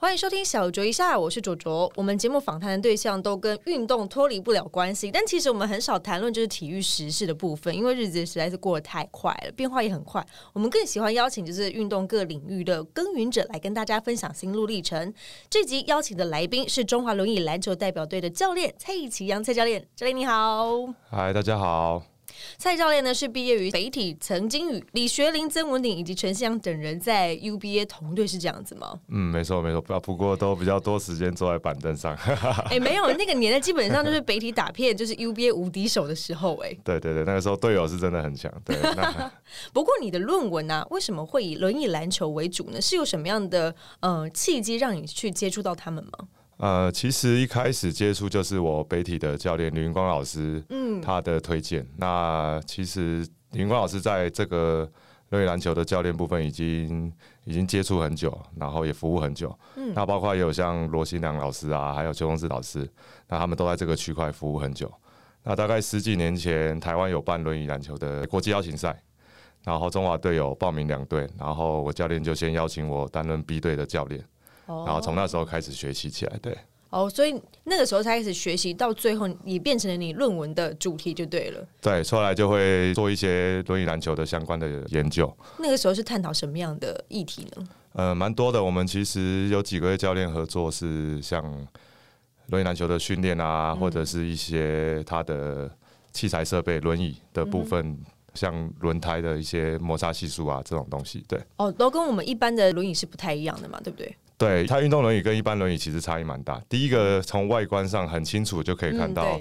欢迎收听小酌一下，我是卓卓。我们节目访谈的对象都跟运动脱离不了关系，但其实我们很少谈论就是体育时事的部分，因为日子实在是过得太快了，变化也很快。我们更喜欢邀请就是运动各领域的耕耘者来跟大家分享心路历程。这集邀请的来宾是中华轮椅篮球代表队的教练蔡启阳，蔡教练，教练你好。嗨，大家好。蔡教练呢是毕业于北体，曾经与李学林、曾文鼎以及陈思阳等人在 UBA 同队，是这样子吗？嗯，没错没错，不不过都比较多时间坐在板凳上。哎，没有，那个年代基本上就是北体打片，就是 UBA 无敌手的时候。哎，对对对，那个时候队友是真的很强。对。不过你的论文呢，为什么会以轮椅篮球为主呢？是有什么样的呃契机让你去接触到他们吗？呃，其实一开始接触就是我北体的教练李云光老师，嗯，他的推荐。那其实李云光老师在这个热篮球的教练部分已经已经接触很久，然后也服务很久。嗯，那包括也有像罗新良老师啊，还有邱公志老师，那他们都在这个区块服务很久。那大概十几年前，台湾有办轮椅篮球的国际邀请赛，然后中华队有报名两队，然后我教练就先邀请我担任 B 队的教练。然后从那时候开始学习起来，对。哦，所以那个时候才开始学习，到最后也变成了你论文的主题，就对了。对，后来就会做一些轮椅篮球的相关的研究。那个时候是探讨什么样的议题呢？呃，蛮多的。我们其实有几个月教练合作，是像轮椅篮球的训练啊，或者是一些它的器材设备、轮椅的部分。像轮胎的一些摩擦系数啊，这种东西，对哦，都跟我们一般的轮椅是不太一样的嘛，对不对？对，它运动轮椅跟一般轮椅其实差异蛮大。第一个从外观上很清楚就可以看到，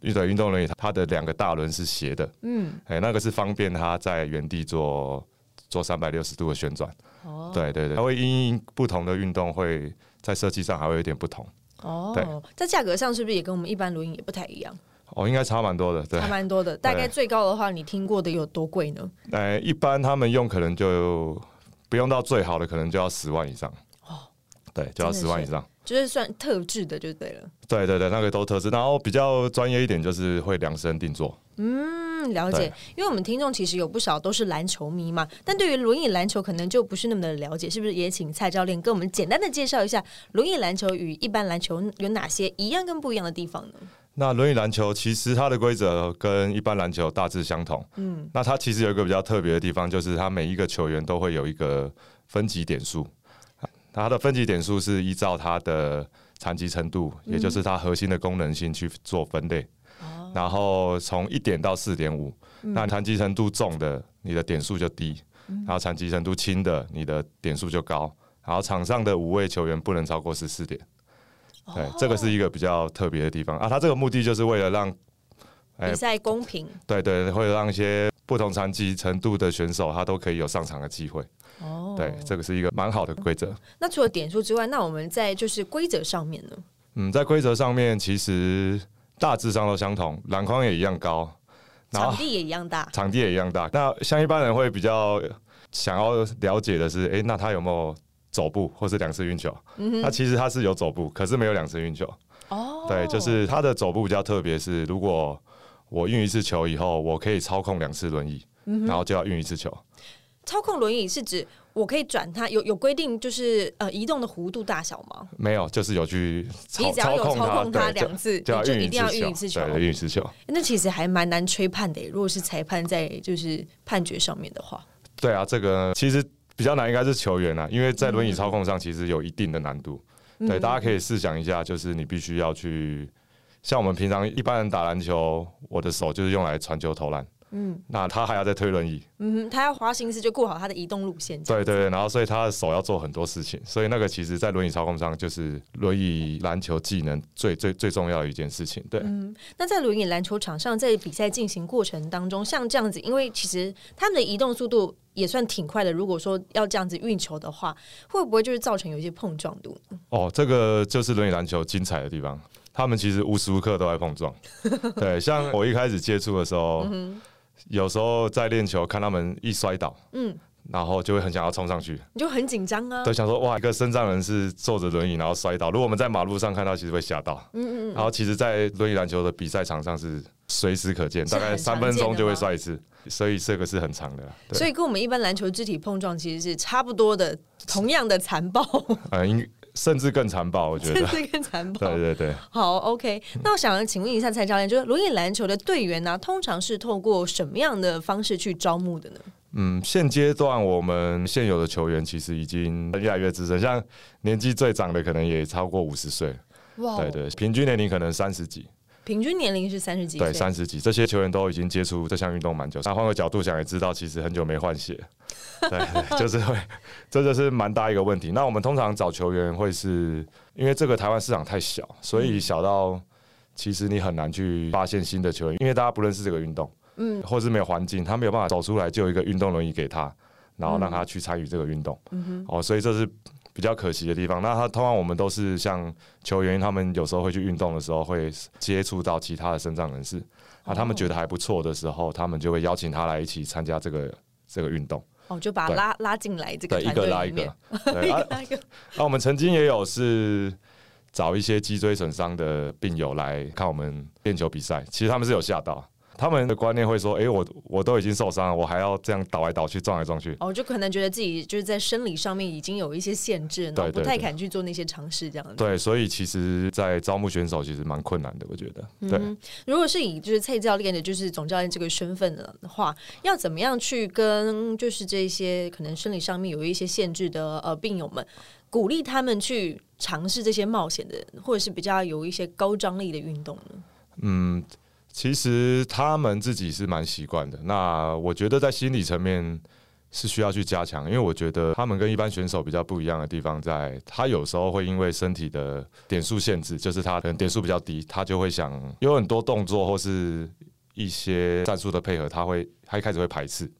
运的运动轮椅它的两个大轮是斜的，嗯，哎，那个是方便它在原地做做三百六十度的旋转。哦，对对对，它会因不同的运动会在设计上还会有点不同。哦，对，在价格上是不是也跟我们一般轮椅也不太一样？哦，应该差蛮多的，对，差蛮多的。大概最高的话，你听过的有多贵呢？哎，一般他们用可能就不用到最好的，可能就要十万以上。哦，对，就要十万以上，就是算特制的就对了。对对对，那个都特制。然后比较专业一点，就是会量身定做。嗯，了解。因为我们听众其实有不少都是篮球迷嘛，但对于轮椅篮球可能就不是那么的了解，是不是？也请蔡教练跟我们简单的介绍一下轮椅篮球与一般篮球有哪些一样跟不一样的地方呢？那轮椅篮球其实它的规则跟一般篮球大致相同。嗯，那它其实有一个比较特别的地方，就是它每一个球员都会有一个分级点数。它的分级点数是依照它的残疾程度，也就是它核心的功能性去做分类。哦。然后从一点到四点五，那残疾程度重的，你的点数就低；然后残疾程度轻的，你的点数就高。然后场上的五位球员不能超过十四点。对，这个是一个比较特别的地方啊。它这个目的就是为了让比赛公平。对对，会让一些不同残疾程度的选手，他都可以有上场的机会。哦，对，这个是一个蛮好的规则。那除了点数之外，那我们在就是规则上面呢？嗯，在规则上面其实大致上都相同，篮筐也一样高，场地也一样大，场地也一样大。那像一般人会比较想要了解的是，哎，那他有没有？走步或是两次运球，嗯，那其实他是有走步，可是没有两次运球。哦，对，就是他的走步比较特别，是如果我运一次球以后，我可以操控两次轮椅，然后就要运一次球。操控轮椅是指我可以转它，有有规定就是呃移动的弧度大小吗？没有，就是有去你只要有操控它两次，就一定要运一次球，运一次球。那其实还蛮难吹判的，如果是裁判在就是判决上面的话。对啊，这个其实。比较难应该是球员啊，因为在轮椅操控上其实有一定的难度。对，大家可以试想一下，就是你必须要去，像我们平常一般人打篮球，我的手就是用来传球投篮。嗯，那他还要再推轮椅，嗯，他要花心思就顾好他的移动路线。对对对，然后所以他的手要做很多事情，所以那个其实在轮椅操控上就是轮椅篮球技能最最最重要的一件事情。对，嗯，那在轮椅篮球场上，在比赛进行过程当中，像这样子，因为其实他们的移动速度也算挺快的。如果说要这样子运球的话，会不会就是造成有一些碰撞度？哦，这个就是轮椅篮球精彩的地方，他们其实无时无刻都在碰撞。对，像我一开始接触的时候。有时候在练球，看他们一摔倒，嗯，然后就会很想要冲上去，你就很紧张啊。都，想说哇，一个身障人士坐着轮椅然后摔倒，如果我们在马路上看到，其实会吓到。嗯嗯。然后其实，在轮椅篮球的比赛场上是随时可见，大概三分钟就会摔一次，所以这个是很长的。所以跟我们一般篮球肢体碰撞其实是差不多的，同样的残暴。呃，应甚至更残暴，我觉得。甚至更残暴。对对对。好，OK。那我想请问一下蔡教练，就是轮椅篮球的队员呢，通常是透过什么样的方式去招募的呢？嗯，现阶段我们现有的球员其实已经越来越资深，像年纪最长的可能也超过五十岁。哇，对对，平均年龄可能三十几。平均年龄是三十几，对，三十几。这些球员都已经接触这项运动蛮久。那换个角度想，也知道其实很久没换血，对，就是会，这就是蛮大一个问题。那我们通常找球员会是因为这个台湾市场太小，所以小到其实你很难去发现新的球员，因为大家不认识这个运动。嗯，或者是没有环境，他没有办法走出来，就有一个运动轮椅给他，然后让他去参与这个运动。嗯哼，哦，所以这是比较可惜的地方。那他通常我们都是像球员，他们有时候会去运动的时候，会接触到其他的身障人士，啊，他们觉得还不错的时候，他们就会邀请他来一起参加这个这个运动。哦，就把他拉拉进来这个一个拉一个，一个拉一个。那我们曾经也有是找一些脊椎损伤的病友来看我们练球比赛，其实他们是有吓到。他们的观念会说：“哎，我我都已经受伤了，我还要这样倒来倒去、撞来撞去。”哦，就可能觉得自己就是在生理上面已经有一些限制，对，不太敢去做那些尝试，这样子。对，所以其实，在招募选手其实蛮困难的，我觉得。对，如果是以就是蔡教练的，就是总教练这个身份的话，要怎么样去跟就是这些可能生理上面有一些限制的呃病友们，鼓励他们去尝试这些冒险的，或者是比较有一些高张力的运动呢？嗯。其实他们自己是蛮习惯的。那我觉得在心理层面是需要去加强，因为我觉得他们跟一般选手比较不一样的地方，在他有时候会因为身体的点数限制，就是他可能点数比较低，他就会想有很多动作或是一些战术的配合，他会他一开始会排斥，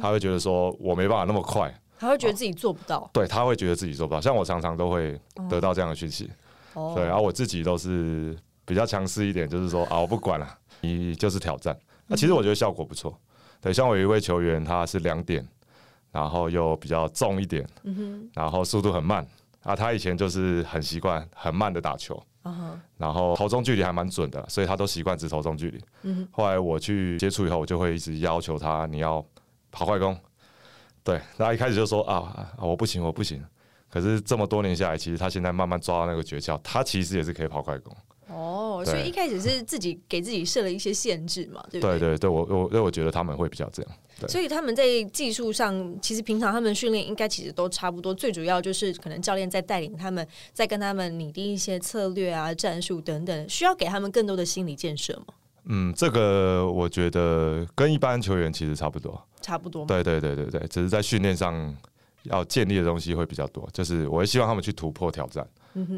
他会觉得说我没办法那么快，他会觉得自己做不到，对他会觉得自己做不到。像我常常都会得到这样的讯息，对，然后我自己都是比较强势一点，就是说啊，我不管了。你就是挑战，那其实我觉得效果不错。对，像我有一位球员，他是两点，然后又比较重一点，然后速度很慢啊。他以前就是很习惯很慢的打球，然后投中距离还蛮准的，所以他都习惯只投中距离。后来我去接触以后，我就会一直要求他，你要跑快攻。对，他一开始就说啊，我不行，我不行。可是这么多年下来，其实他现在慢慢抓到那个诀窍，他其实也是可以跑快攻。哦，所以一开始是自己给自己设了一些限制嘛，对不对？对对对，我我因为我觉得他们会比较这样，所以他们在技术上，其实平常他们训练应该其实都差不多，最主要就是可能教练在带领他们，在跟他们拟定一些策略啊、战术等等，需要给他们更多的心理建设吗？嗯，这个我觉得跟一般球员其实差不多，差不多。对对对对对，只是在训练上要建立的东西会比较多，就是我会希望他们去突破挑战。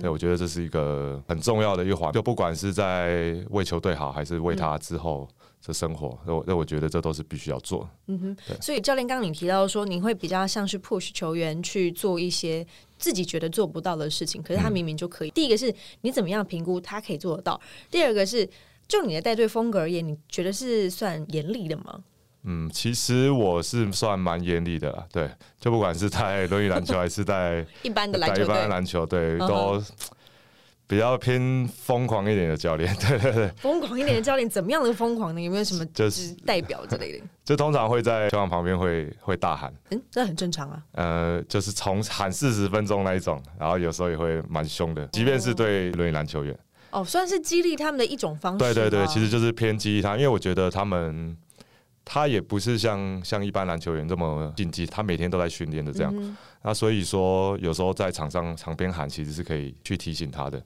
对，我觉得这是一个很重要的一环，就不管是在为球队好，还是为他之后的生活，那我那我觉得这都是必须要做。嗯哼，所以教练刚刚你提到说，你会比较像是 push 球员去做一些自己觉得做不到的事情，可是他明明就可以。第一个是你怎么样评估他可以做得到？第二个是就你的带队风格而言，你觉得是算严厉的吗？嗯，其实我是算蛮严厉的啦，对，就不管是在轮椅篮球还是在一般的篮球，一般篮球队都比较偏疯狂一点的教练，对对对，疯狂一点的教练怎么样的疯狂呢？有没有什么就是代表之类的？就通常会在球场旁边会会大喊，嗯，这很正常啊。呃，就是从喊四十分钟那一种，然后有时候也会蛮凶的，即便是对轮椅篮球员，哦，算是激励他们的一种方式。对对对，其实就是偏激励他，因为我觉得他们。他也不是像像一般篮球员这么竞技，他每天都在训练的这样。那所以说，有时候在场上场边喊，其实是可以去提醒他的。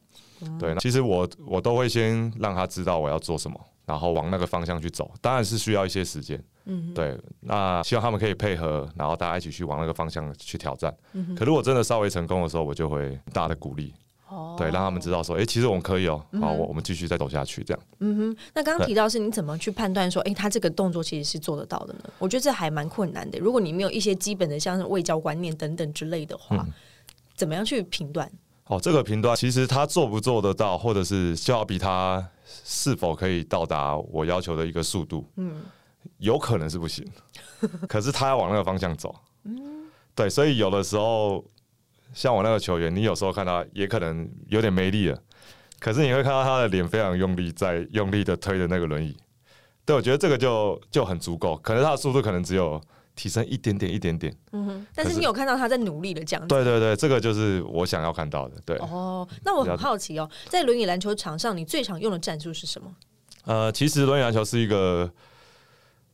对，其实我我都会先让他知道我要做什么，然后往那个方向去走。当然是需要一些时间。嗯，对。那希望他们可以配合，然后大家一起去往那个方向去挑战。可如果真的稍微成功的时候，我就会大的鼓励。对，让他们知道说，哎，其实我们可以哦，好，我我们继续再走下去，这样。嗯哼，那刚刚提到是你怎么去判断说，哎，他这个动作其实是做得到的呢？我觉得这还蛮困难的。如果你没有一些基本的，像是卫教观念等等之类的话，怎么样去评断？哦，这个评断其实他做不做得到，或者是就要比他是否可以到达我要求的一个速度，嗯，有可能是不行，可是他要往那个方向走。嗯，对，所以有的时候像我那个球员，你有时候看他也可能有点没力了，可是你会看到他的脸非常用力，在用力的推着那个轮椅。对，我觉得这个就就很足够，可能他的速度可能只有提升一点点，一点点。嗯哼，但是你有看到他在努力的这样子。对对对，这个就是我想要看到的。对。哦，那我很好奇哦，在轮椅篮球场上，你最常用的战术是什么？呃，其实轮椅篮球是一个。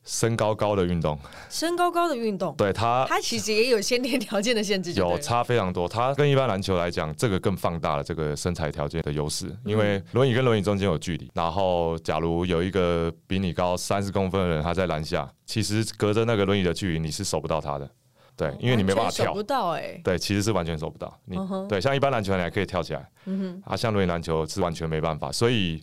身高高的运动，身高高的运动，对它，它其实也有先天条件的限制，有差非常多。它跟一般篮球来讲，这个更放大了这个身材条件的优势。因为轮椅跟轮椅中间有距离，然后假如有一个比你高三十公分的人，他在篮下，其实隔着那个轮椅的距离，你是守不到他的。对，因为你没办法跳，不到哎。对，其实是完全守不到。你对，像一般篮球你还可以跳起来，嗯哼，啊，像轮椅篮球是完全没办法。所以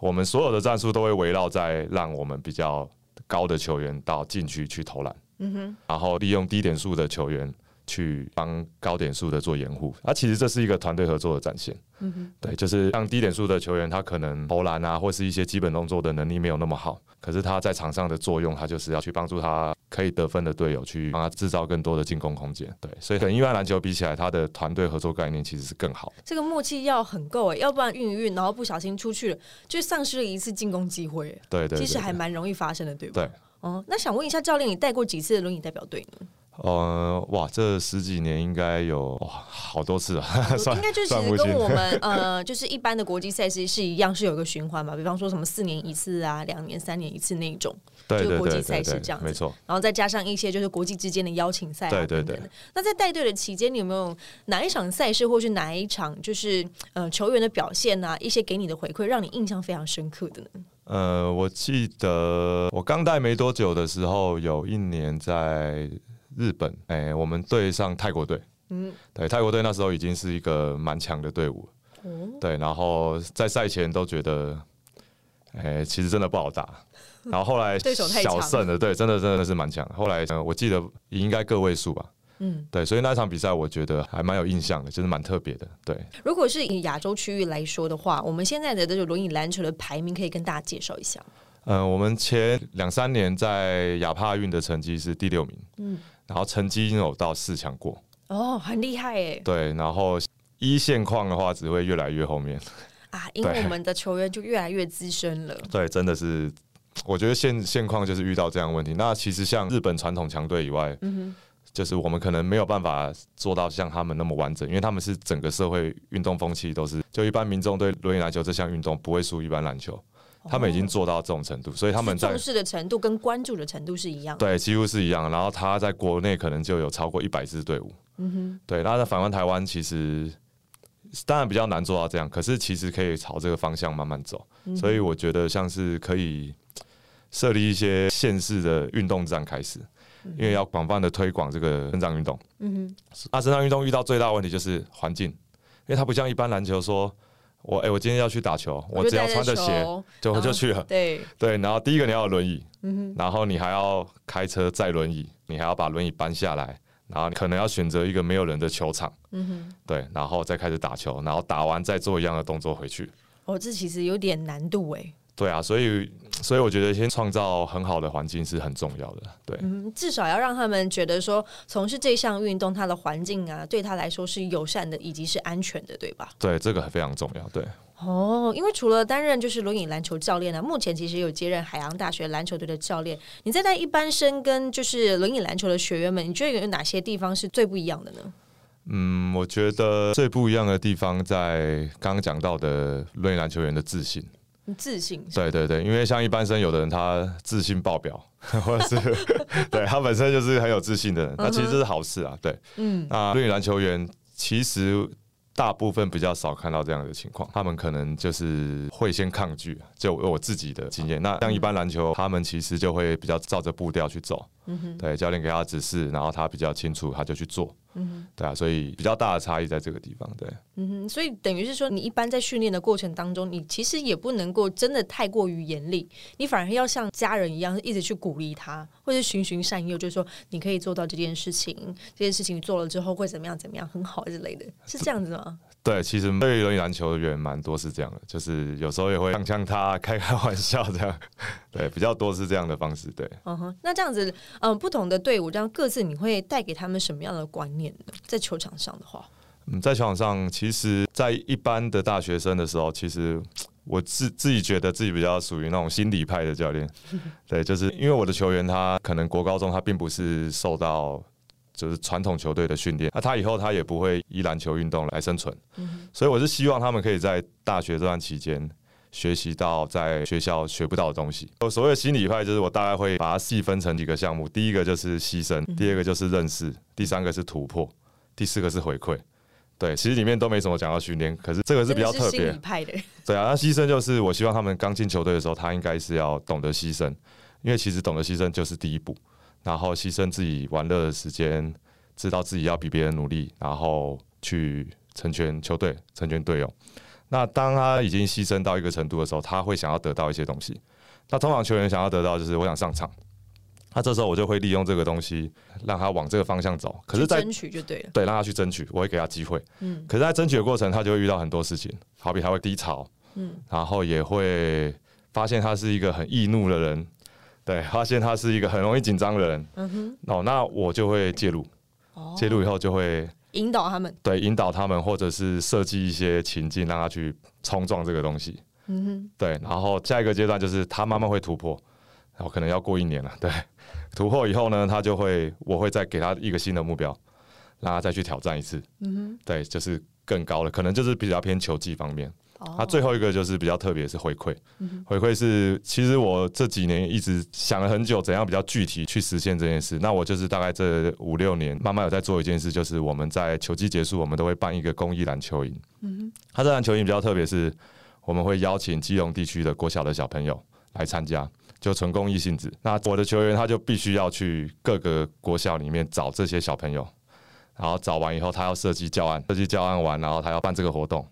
我们所有的战术都会围绕在让我们比较。高的球员到禁区去投篮，嗯哼，然后利用低点数的球员去帮高点数的做掩护。啊，其实这是一个团队合作的展现，嗯哼，对，就是像低点数的球员，他可能投篮啊，或是一些基本动作的能力没有那么好，可是他在场上的作用，他就是要去帮助他可以得分的队友，去帮他制造更多的进攻空间。对，所以跟一般篮球比起来，他的团队合作概念其实是更好。这个默契要很够哎，要不然运一运，然后不小心出去了，就丧失了一次进攻机会。对对，其实还蛮容易发生的，对不？对。哦，那想问一下教练，你带过几次的轮椅代表队呢？呃，哇，这十几年应该有哇好多次了，应该就是跟我们呃，就是一般的国际赛事是一样，是有一个循环嘛。比方说什么四年一次啊，两年、三年一次那种，就国际赛事这样子，没错。然后再加上一些就是国际之间的邀请赛，对对对。那在带队的期间，你有没有哪一场赛事，或是哪一场就是呃球员的表现啊，一些给你的回馈，让你印象非常深刻的呢？呃，我记得我刚带没多久的时候，有一年在日本，哎，我们对上泰国队，嗯，对，泰国队那时候已经是一个蛮强的队伍，嗯对，然后在赛前都觉得，哎，其实真的不好打，然后后来 对手太小胜了，对，真的真的是蛮强，后来我记得应该个位数吧。嗯，对，所以那场比赛我觉得还蛮有印象的，就是蛮特别的。对，如果是以亚洲区域来说的话，我们现在的这个轮椅篮球的排名可以跟大家介绍一下。嗯，我们前两三年在亚帕运的成绩是第六名，嗯，然后成绩有到四强过。哦，很厉害哎。对，然后一线况的话只会越来越后面啊，因为我们的球员就越来越资深了。对，真的是，我觉得现现况就是遇到这样问题。那其实像日本传统强队以外，嗯。就是我们可能没有办法做到像他们那么完整，因为他们是整个社会运动风气都是，就一般民众对轮椅篮球这项运动不会输一般篮球，他们已经做到这种程度，所以他们重视的程度跟关注的程度是一样，对，几乎是一样。然后他在国内可能就有超过一百支队伍，嗯哼，对。那在反观台湾，其实当然比较难做到这样，可是其实可以朝这个方向慢慢走。所以我觉得像是可以设立一些县市的运动站开始。因为要广泛的推广这个生长运动，嗯哼，那生长运动遇到最大的问题就是环境，因为它不像一般篮球，说我哎，我今天要去打球，我只要穿着鞋就就去了，对对。然后第一个你要有轮椅，嗯，然后你还要开车载轮椅，你还要把轮椅搬下来，然后你可能要选择一个没有人的球场，嗯哼，对，然后再开始打球，然后打完再做一样的动作回去。哦，这其实有点难度哎。对啊，所以 所以我觉得先创造很好的环境是很重要的。对，嗯，至少要让他们觉得说从事这项运动，它的环境啊，对他来说是友善的，以及是安全的，对吧？对，这个非常重要。对，哦，因为除了担任就是轮椅篮球教练呢，目前其实有接任海洋大学篮球队的教练。你在带一般生跟就是轮椅篮球的学员们，你觉得有哪些地方是最不一样的呢？嗯，我觉得最不一样的地方在刚刚讲到的轮椅篮球员的自信。自信，对对对，因为像一般生，有的人他自信爆表，或者是对他本身就是很有自信的人，那其实这是好事啊。对，嗯，那对于篮球员，其实大部分比较少看到这样的情况，他们可能就是会先抗拒，就我自己的经验。那像一般篮球，他们其实就会比较照着步调去走，嗯对，教练给他指示，然后他比较清楚，他就去做。嗯，对啊，所以比较大的差异在这个地方，对。嗯哼，所以等于是说，你一般在训练的过程当中，你其实也不能够真的太过于严厉，你反而要像家人一样，一直去鼓励他，或者循循善诱，就是说你可以做到这件事情，这件事情做了之后会怎么样怎么样，很好之类的，是这样子吗？对，其实对于轮椅篮球的人蛮多是这样的，就是有时候也会呛呛他，开开玩笑这样。对，比较多是这样的方式。对，嗯哼，那这样子，嗯，不同的队伍这样各自，你会带给他们什么样的观念呢？在球场上的话，嗯，在球场上，其实，在一般的大学生的时候，其实我自自己觉得自己比较属于那种心理派的教练。对，就是因为我的球员他可能国高中他并不是受到。就是传统球队的训练，那他以后他也不会以篮球运动来生存，所以我是希望他们可以在大学这段期间学习到在学校学不到的东西。我所谓的心理派，就是我大概会把它细分成几个项目，第一个就是牺牲，第二个就是认识，第三个是突破，第四个是回馈。对，其实里面都没什么讲到训练，可是这个是比较特别派的。对啊，那牺牲就是我希望他们刚进球队的时候，他应该是要懂得牺牲，因为其实懂得牺牲就是第一步。然后牺牲自己玩乐的时间，知道自己要比别人努力，然后去成全球队、成全队友。那当他已经牺牲到一个程度的时候，他会想要得到一些东西。那通常球员想要得到就是我想上场，那这时候我就会利用这个东西让他往这个方向走。可是，在争取就对了，对，让他去争取，我会给他机会。嗯，可是，在争取的过程，他就会遇到很多事情，好比他会低潮，嗯，然后也会发现他是一个很易怒的人。对，发现他是一个很容易紧张的人，嗯哼，哦，那我就会介入，介入以后就会引导他们，对，引导他们，或者是设计一些情境让他去冲撞这个东西，嗯哼，对，然后下一个阶段就是他慢慢会突破，然后可能要过一年了，对，突破以后呢，他就会，我会再给他一个新的目标，让他再去挑战一次，嗯哼，对，就是更高的，可能就是比较偏球技方面。他最后一个就是比较特别，是回馈。回馈是，其实我这几年一直想了很久，怎样比较具体去实现这件事。那我就是大概这五六年，慢慢有在做一件事，就是我们在球季结束，我们都会办一个公益篮球营。嗯他这篮球营比较特别，是我们会邀请基隆地区的国小的小朋友来参加，就纯公益性质。那我的球员他就必须要去各个国小里面找这些小朋友。然后找完以后，他要设计教案，设计教案完，然后他要办这个活动，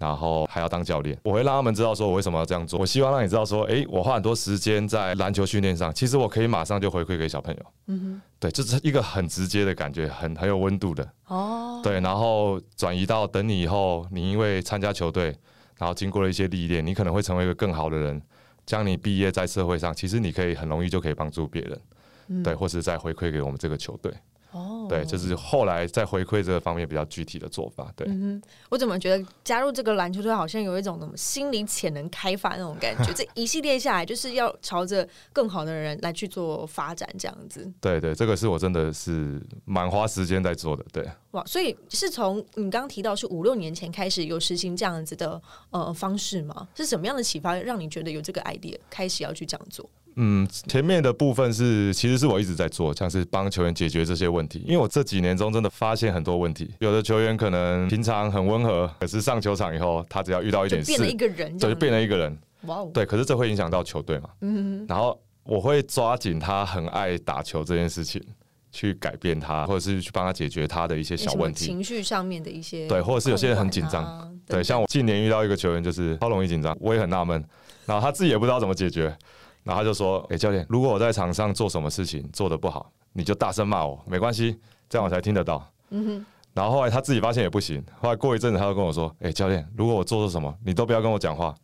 然后还要当教练。我会让他们知道说，我为什么要这样做。我希望让你知道说，哎，我花很多时间在篮球训练上，其实我可以马上就回馈给小朋友。嗯哼，对，这是一个很直接的感觉，很很有温度的。哦，对，然后转移到等你以后，你因为参加球队，然后经过了一些历练，你可能会成为一个更好的人。将你毕业在社会上，其实你可以很容易就可以帮助别人，对，或是再回馈给我们这个球队。哦，对，就是后来在回馈这个方面比较具体的做法。对，嗯我怎么觉得加入这个篮球队好像有一种什么心理潜能开发那种感觉？这一系列下来，就是要朝着更好的人来去做发展，这样子。对对，这个是我真的是蛮花时间在做的。对，哇，所以是从你刚刚提到是五六年前开始有实行这样子的呃方式吗？是什么样的启发让你觉得有这个 idea 开始要去这样做？嗯，前面的部分是，其实是我一直在做，像是帮球员解决这些问题。因为我这几年中真的发现很多问题，有的球员可能平常很温和，可是上球场以后，他只要遇到一点事，变了一个人，对，就变了一个人。哇哦，对，可是这会影响到球队嘛？嗯。然后我会抓紧他很爱打球这件事情，去改变他，或者是去帮他解决他的一些小问题，情绪上面的一些。对，或者是有些人很紧张，对，像我近年遇到一个球员就是超容易紧张，我也很纳闷，然后他自己也不知道怎么解决。然后他就说：“哎，教练，如果我在场上做什么事情做的不好，你就大声骂我，没关系，这样我才听得到。”嗯哼。然后后来他自己发现也不行，后来过一阵子他就跟我说：“哎，教练，如果我做错什么，你都不要跟我讲话，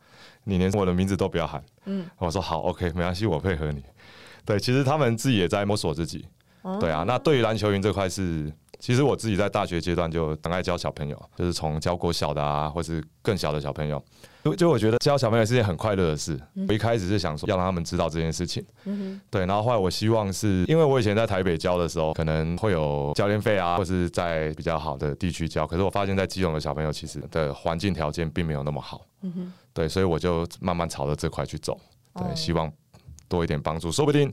你连我的名字都不要喊。”嗯。我说：“好，OK，没关系，我配合你。”对，其实他们自己也在摸索自己。对啊，那对于篮球营这块是。其实我自己在大学阶段就很爱教小朋友，就是从教过小的啊，或是更小的小朋友。就就我觉得教小朋友是件很快乐的事。我一开始是想说要让他们知道这件事情，对。然后后来我希望是因为我以前在台北教的时候，可能会有教练费啊，或是在比较好的地区教。可是我发现，在基隆的小朋友其实的环境条件并没有那么好。对，所以我就慢慢朝着这块去走。对，希望多一点帮助，说不定，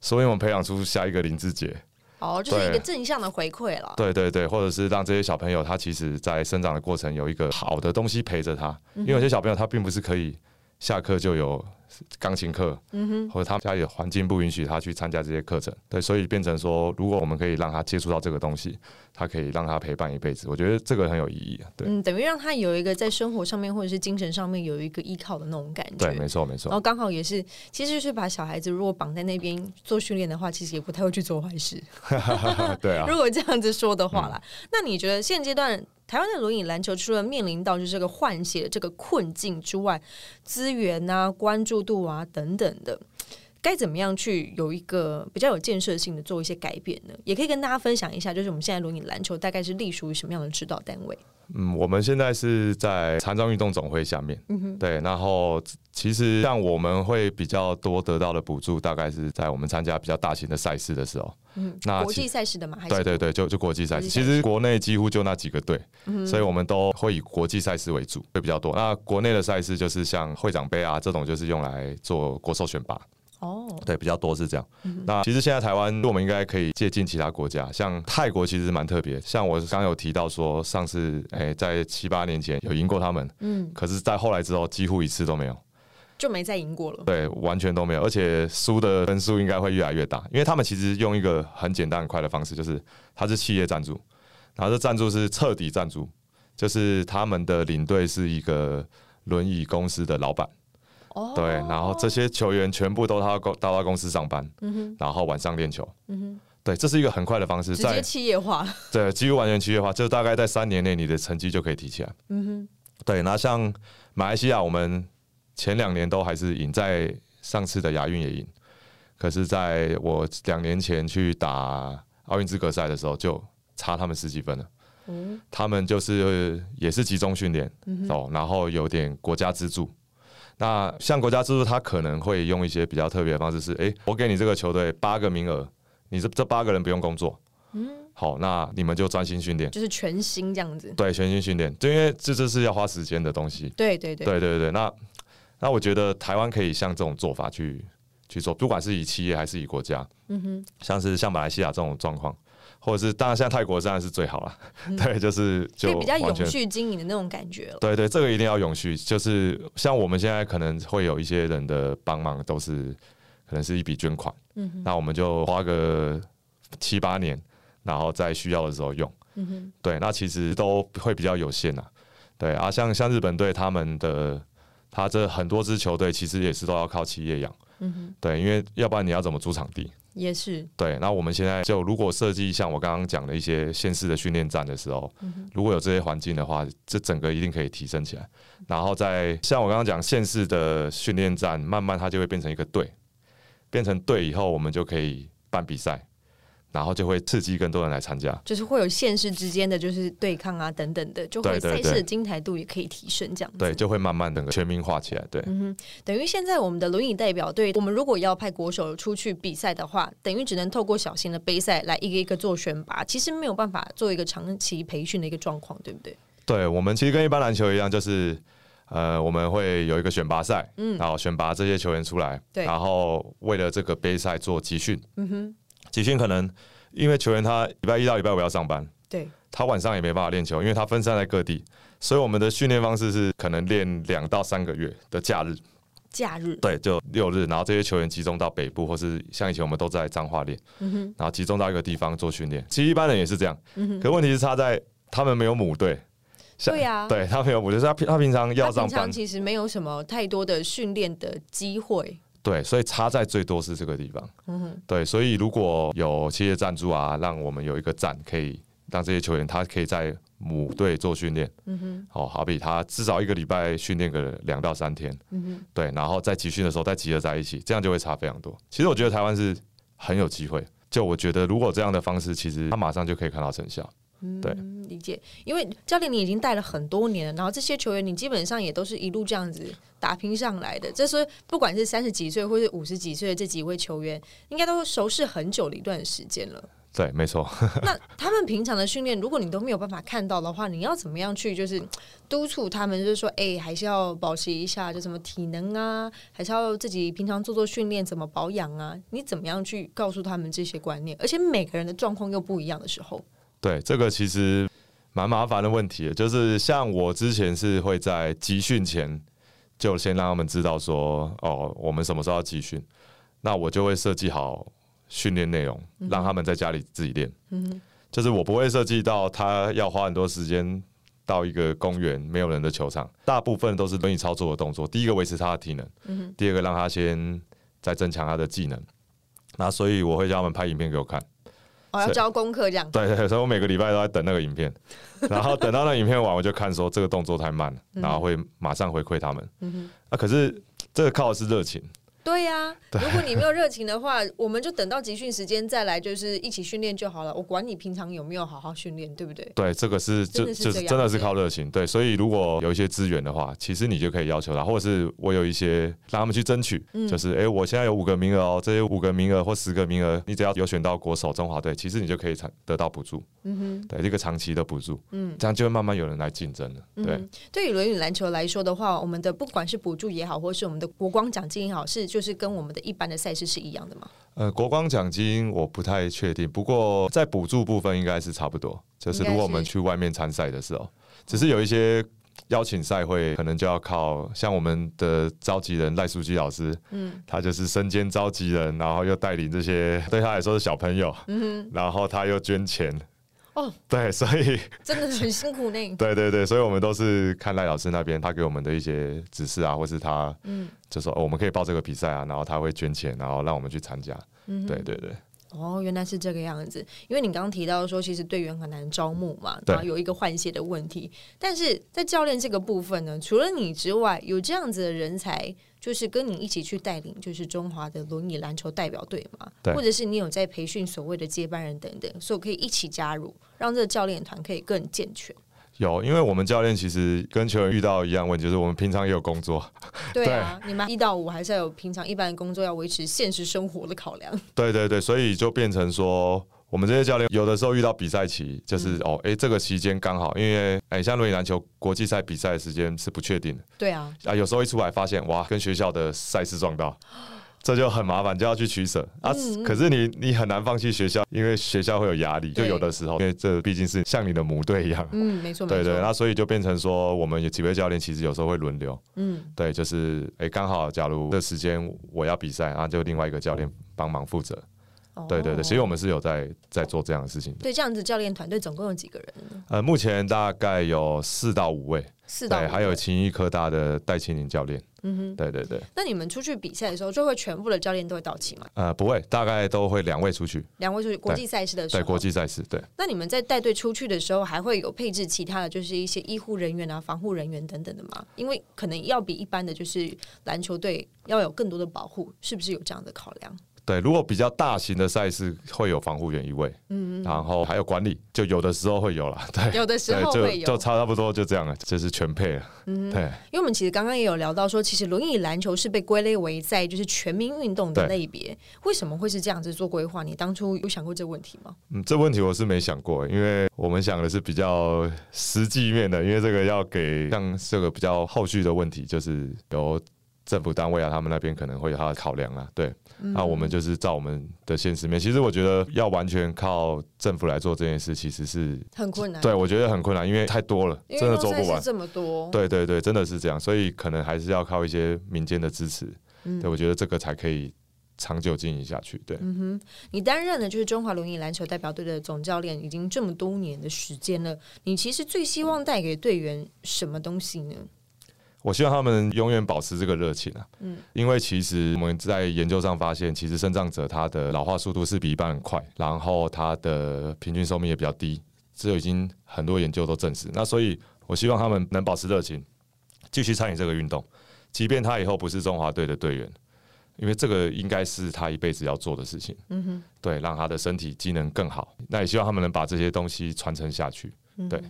说不定我们培养出下一个林志杰。哦，就是一个正向的回馈了。对对对，或者是让这些小朋友他其实，在生长的过程有一个好的东西陪着他，因为有些小朋友他并不是可以下课就有。钢琴课，嗯哼，或者他家里的环境不允许他去参加这些课程，对，所以变成说，如果我们可以让他接触到这个东西，他可以让他陪伴一辈子，我觉得这个很有意义啊。对，嗯，等于让他有一个在生活上面或者是精神上面有一个依靠的那种感觉。对，没错没错。然后刚好也是，其实就是把小孩子如果绑在那边做训练的话，其实也不太会去做坏事。对啊。如果这样子说的话啦，那你觉得现阶段？台湾的轮椅篮球除了面临到就是这个换血这个困境之外，资源啊、关注度啊等等的。该怎么样去有一个比较有建设性的做一些改变呢？也可以跟大家分享一下，就是我们现在轮椅篮球大概是隶属于什么样的指导单位？嗯，我们现在是在残障运动总会下面，嗯对。然后其实像我们会比较多得到的补助，大概是在我们参加比较大型的赛事的时候。嗯，那国际赛事的嘛，对对对，就就国际赛事。其实国内几乎就那几个队，所以我们都会以国际赛事为主，会比较多。那国内的赛事就是像会长杯啊这种，就是用来做国手选拔。哦，对，比较多是这样。那其实现在台湾，我们应该可以借鉴其他国家，像泰国其实蛮特别。像我刚有提到说，上次哎，在七八年前有赢过他们，嗯，可是，在后来之后，几乎一次都没有，就没再赢过了。对，完全都没有，而且输的分数应该会越来越大，因为他们其实用一个很简单很快的方式，就是他是企业赞助，然后这赞助是彻底赞助，就是他们的领队是一个轮椅公司的老板。对，然后这些球员全部都到公到他公司上班，然后晚上练球。对，这是一个很快的方式，直接企业化。对，几乎完全企业化，就大概在三年内，你的成绩就可以提起来。嗯哼。对，那像马来西亚，我们前两年都还是赢，在上次的亚运也赢，可是在我两年前去打奥运资格赛的时候，就差他们十几分了。嗯。他们就是也是集中训练哦，然后有点国家资助。那像国家制度，他可能会用一些比较特别的方式，是哎，我给你这个球队八个名额，你这这八个人不用工作，嗯，好，那你们就专心训练，就是全新这样子，对，全新训练，就因为这这是要花时间的东西，对对对，对对对，那那我觉得台湾可以像这种做法去去做，不管是以企业还是以国家，嗯哼，像是像马来西亚这种状况。或者是，当然现在泰国当然是最好了，对，就是就比较永续经营的那种感觉了。对对，这个一定要永续，就是像我们现在可能会有一些人的帮忙，都是可能是一笔捐款，嗯，那我们就花个七八年，然后在需要的时候用，嗯哼，对，那其实都会比较有限呐，对啊，像像日本队他们的，他这很多支球队其实也是都要靠企业养，嗯哼，对，因为要不然你要怎么租场地？也是对，那我们现在就如果设计像我刚刚讲的一些县市的训练站的时候，如果有这些环境的话，这整个一定可以提升起来。然后在像我刚刚讲县市的训练站，慢慢它就会变成一个队，变成队以后，我们就可以办比赛。然后就会刺激更多人来参加，就是会有县市之间的就是对抗啊等等的，就会赛事的精彩度也可以提升，这样对，就会慢慢的全民化起来。对，嗯哼，等于现在我们的轮椅代表队，我们如果要派国手出去比赛的话，等于只能透过小型的杯赛来一个一个做选拔，其实没有办法做一个长期培训的一个状况，对不对？对，我们其实跟一般篮球一样，就是呃，我们会有一个选拔赛，嗯，然后选拔这些球员出来，对，然后为了这个杯赛做集训，嗯哼，集训可能。因为球员他礼拜一到礼拜五要上班，对，他晚上也没办法练球，因为他分散在各地，所以我们的训练方式是可能练两到三个月的假日，假日，对，就六日，然后这些球员集中到北部，或是像以前我们都在彰化练，然后集中到一个地方做训练。其实一般人也是这样，嗯，可问题是他在他们没有母队，对呀，对他没有母队，他他平常要上班，其实没有什么太多的训练的机会。对，所以差在最多是这个地方。嗯哼，对，所以如果有企业赞助啊，让我们有一个站，可以让这些球员他可以在母队做训练。嗯哼，哦，好比他至少一个礼拜训练个两到三天。嗯哼，对，然后在集训的时候再集合在一起，这样就会差非常多。其实我觉得台湾是很有机会，就我觉得如果这样的方式，其实他马上就可以看到成效。对，理解。因为教练你已经带了很多年了，然后这些球员你基本上也都是一路这样子打拼上来的。这是不管是三十几岁或是五十几岁的这几位球员，应该都熟识很久的一段时间了。对，没错。那他们平常的训练，如果你都没有办法看到的话，你要怎么样去就是督促他们？就是说，哎，还是要保持一下，就什么体能啊，还是要自己平常做做训练，怎么保养啊？你怎么样去告诉他们这些观念？而且每个人的状况又不一样的时候。对，这个其实蛮麻烦的问题，就是像我之前是会在集训前就先让他们知道说，哦，我们什么时候要集训，那我就会设计好训练内容，让他们在家里自己练。嗯，就是我不会设计到他要花很多时间到一个公园没有人的球场，大部分都是轮椅操作的动作。第一个维持他的体能，嗯，第二个让他先再增强他的技能。那所以我会叫他们拍影片给我看。哦，要交功课这样。对对，所以我每个礼拜都在等那个影片，然后等到那影片完，我就看说这个动作太慢了，然后会马上回馈他们。啊，可是这个靠的是热情。对呀，如果你没有热情的话，我们就等到集训时间再来，就是一起训练就好了。我管你平常有没有好好训练，对不对？对，这个是就就是真的是靠热情。对，所以如果有一些资源的话，其实你就可以要求他，或者是我有一些让他们去争取，就是哎，我现在有五个名额哦，这些五个名额或十个名额，你只要有选到国手中华队，其实你就可以得到补助。嗯哼，对，一个长期的补助，嗯，这样就会慢慢有人来竞争了。对，对于轮椅篮球来说的话，我们的不管是补助也好，或是我们的国光奖金也好，是就是跟我们的一般的赛事是一样的吗？呃，国光奖金我不太确定，不过在补助部分应该是差不多。就是如果我们去外面参赛的时候，只是有一些邀请赛会，可能就要靠像我们的召集人赖书记老师，嗯，他就是身兼召集人，然后又带领这些对他来说是小朋友，嗯，然后他又捐钱。哦，对，所以 真的很辛苦呢。对对对，所以我们都是看赖老师那边，他给我们的一些指示啊，或是他，嗯，就说哦，我们可以报这个比赛啊，然后他会捐钱，然后让我们去参加。嗯，对对对。哦，原来是这个样子。因为你刚刚提到说，其实队员很难招募嘛，然后有一个换血的问题。但是在教练这个部分呢，除了你之外，有这样子的人才。就是跟你一起去带领，就是中华的轮椅篮球代表队嘛，或者是你有在培训所谓的接班人等等，所以可以一起加入，让这个教练团可以更健全。有，因为我们教练其实跟球员遇到一样问题，就是我们平常也有工作。对啊，你们一到五还是要有平常一般的工作，要维持现实生活的考量。对对对，所以就变成说。我们这些教练有的时候遇到比赛期，就是哦，哎，这个期间刚好，因为哎，像轮椅篮球国际赛比赛的时间是不确定的。对啊，啊，有时候一出来发现哇，跟学校的赛事撞到，这就很麻烦，就要去取舍啊。可是你你很难放弃学校，因为学校会有压力。就有的时候，因为这毕竟是像你的母队一样。嗯，没错，对对。那所以就变成说，我们有几位教练其实有时候会轮流。嗯，对，就是哎，刚好假如这时间我要比赛，然后就另外一个教练帮忙负责。对对对，其实我们是有在在做这样的事情。对，这样子教练团队总共有几个人？呃，目前大概有四到五位，四到还有勤益科大的戴清林教练。嗯哼，对对对。那你们出去比赛的时候，就会全部的教练都会到齐吗？呃，不会，大概都会两位出去，两位出去国际赛事的时候。对，国际赛事对。那你们在带队出去的时候，还会有配置其他的就是一些医护人员啊、防护人员等等的吗？因为可能要比一般的就是篮球队要有更多的保护，是不是有这样的考量？对，如果比较大型的赛事会有防护员一位，嗯，然后还有管理，就有的时候会有了，对，有的时候会有，就差不多就这样了，就是全配了，嗯，对。因为我们其实刚刚也有聊到说，其实轮椅篮球是被归类为在就是全民运动的类别，为什么会是这样子做规划？你当初有想过这个问题吗？嗯，这问题我是没想过，因为我们想的是比较实际面的，因为这个要给像这个比较后续的问题，就是由政府单位啊，他们那边可能会有他的考量啊，对。那我们就是照我们的现实面。其实我觉得要完全靠政府来做这件事，其实是很困难。对，我觉得很困难，因为太多了，真的做不完这么多。对对对，真的是这样，所以可能还是要靠一些民间的支持。对，我觉得这个才可以长久经营下去。对，嗯哼，你担任的就是中华轮椅篮球代表队的总教练，已经这么多年的时间了。你其实最希望带给队员什么东西呢？我希望他们永远保持这个热情啊，嗯，因为其实我们在研究上发现，其实生长者他的老化速度是比一般人快，然后他的平均寿命也比较低，这已经很多研究都证实。那所以，我希望他们能保持热情，继续参与这个运动，即便他以后不是中华队的队员，因为这个应该是他一辈子要做的事情。嗯哼，对，让他的身体机能更好。那也希望他们能把这些东西传承下去。对，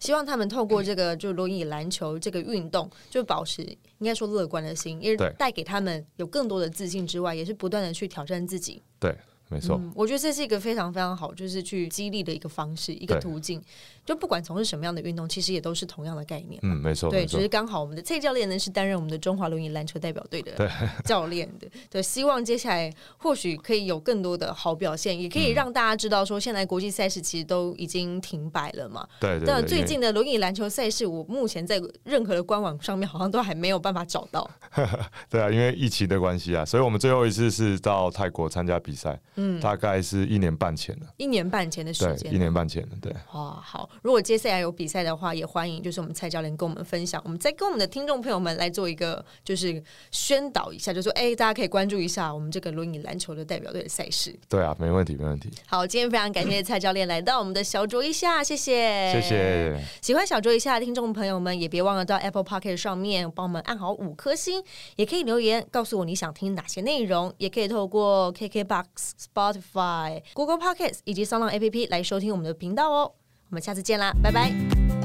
希望他们透过这个就轮椅篮球这个运动，就保持应该说乐观的心，因为带给他们有更多的自信之外，也是不断的去挑战自己。对。没错，我觉得这是一个非常非常好，就是去激励的一个方式，一个途径。就不管从事什么样的运动，其实也都是同样的概念。嗯，没错。对，只是刚好我们的蔡教练呢是担任我们的中华轮椅篮球代表队的 教练的。对，希望接下来或许可以有更多的好表现，也可以让大家知道说，现在国际赛事其实都已经停摆了嘛。对。那最近的轮椅篮球赛事，我目前在任何的官网上面好像都还没有办法找到。对啊，因为疫情的关系啊，所以我们最后一次是到泰国参加比赛。嗯。嗯，大概是一年半前的，一年半前的时对，间一。年半前的，对。哇，好！如果接下来有比赛的话，也欢迎就是我们蔡教练跟我们分享，我们再跟我们的听众朋友们来做一个就是宣导一下，就说哎、大家可以关注一下我们这个轮椅篮球的代表队的赛事。对啊，没问题，没问题，好，今天非常感谢蔡教练来到我们的小酌一下，谢谢，谢。谢。喜欢小酌一下的听众朋友们，也别忘了到 Apple Pocket 上面帮我们按好五颗星，也可以留言告诉我你想听哪些内容，也可以透过 KKBox、Spotify、Google Podcasts 以及 s o n g APP 来收听我们的频道哦。我们下次见啦，拜拜。